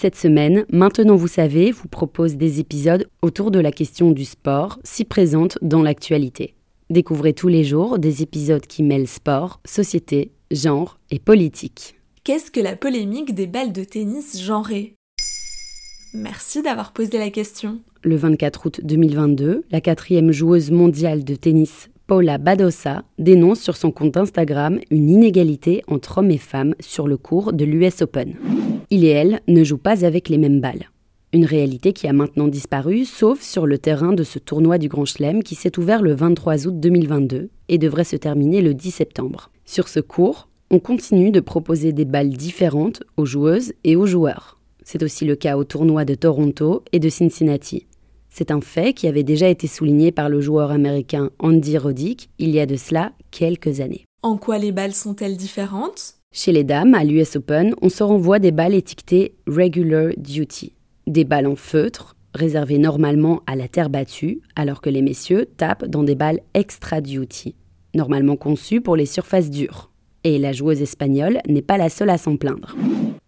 Cette semaine, Maintenant vous savez, vous propose des épisodes autour de la question du sport, si présente dans l'actualité. Découvrez tous les jours des épisodes qui mêlent sport, société, genre et politique. Qu'est-ce que la polémique des balles de tennis genrées? Merci d'avoir posé la question. Le 24 août 2022, la quatrième joueuse mondiale de tennis Paula Badosa dénonce sur son compte Instagram une inégalité entre hommes et femmes sur le cours de l'US Open. Il et elle ne jouent pas avec les mêmes balles. Une réalité qui a maintenant disparu, sauf sur le terrain de ce tournoi du Grand Chelem qui s'est ouvert le 23 août 2022 et devrait se terminer le 10 septembre. Sur ce cours, on continue de proposer des balles différentes aux joueuses et aux joueurs. C'est aussi le cas au tournoi de Toronto et de Cincinnati. C'est un fait qui avait déjà été souligné par le joueur américain Andy Roddick il y a de cela quelques années. En quoi les balles sont-elles différentes? Chez les dames, à l'US Open, on se renvoie des balles étiquetées Regular Duty, des balles en feutre, réservées normalement à la terre battue, alors que les messieurs tapent dans des balles Extra Duty, normalement conçues pour les surfaces dures. Et la joueuse espagnole n'est pas la seule à s'en plaindre.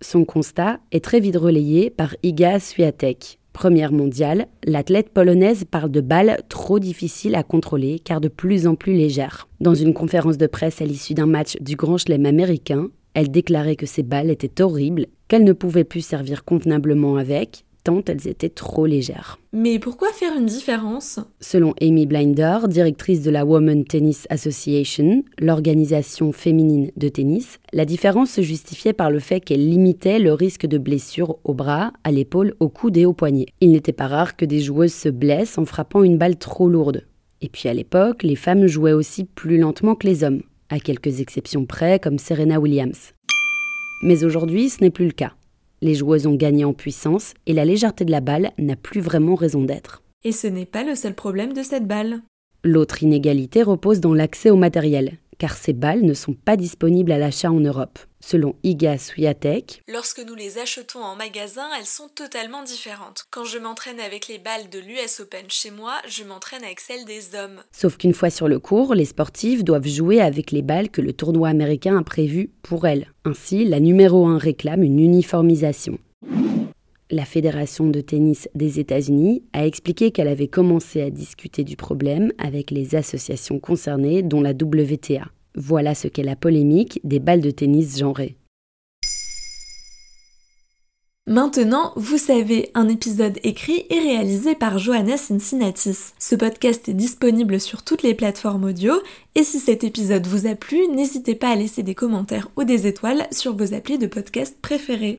Son constat est très vite relayé par Iga Swiatek, Première mondiale, l'athlète polonaise parle de balles trop difficiles à contrôler car de plus en plus légères. Dans une conférence de presse à l'issue d'un match du Grand Chelem américain, elle déclarait que ces balles étaient horribles, qu'elle ne pouvait plus servir convenablement avec, elles étaient trop légères. Mais pourquoi faire une différence? Selon Amy Blinder, directrice de la Women Tennis Association, l'organisation féminine de tennis, la différence se justifiait par le fait qu'elle limitait le risque de blessure au bras, à l'épaule, au coude et au poignet. Il n'était pas rare que des joueuses se blessent en frappant une balle trop lourde. Et puis à l'époque, les femmes jouaient aussi plus lentement que les hommes, à quelques exceptions près comme Serena Williams. Mais aujourd'hui, ce n'est plus le cas. Les joueuses ont gagné en puissance et la légèreté de la balle n'a plus vraiment raison d'être. Et ce n'est pas le seul problème de cette balle. L'autre inégalité repose dans l'accès au matériel, car ces balles ne sont pas disponibles à l'achat en Europe. Selon Iga Swiatek, lorsque nous les achetons en magasin, elles sont totalement différentes. Quand je m'entraîne avec les balles de l'US Open chez moi, je m'entraîne avec celles des hommes. Sauf qu'une fois sur le cours, les sportives doivent jouer avec les balles que le tournoi américain a prévues pour elles. Ainsi, la numéro 1 réclame une uniformisation. La Fédération de tennis des États-Unis a expliqué qu'elle avait commencé à discuter du problème avec les associations concernées, dont la WTA. Voilà ce qu'est la polémique des balles de tennis genrées. Maintenant, vous savez, un épisode écrit et réalisé par Johanna Cincinnatis. Ce podcast est disponible sur toutes les plateformes audio et si cet épisode vous a plu, n'hésitez pas à laisser des commentaires ou des étoiles sur vos applis de podcast préférés.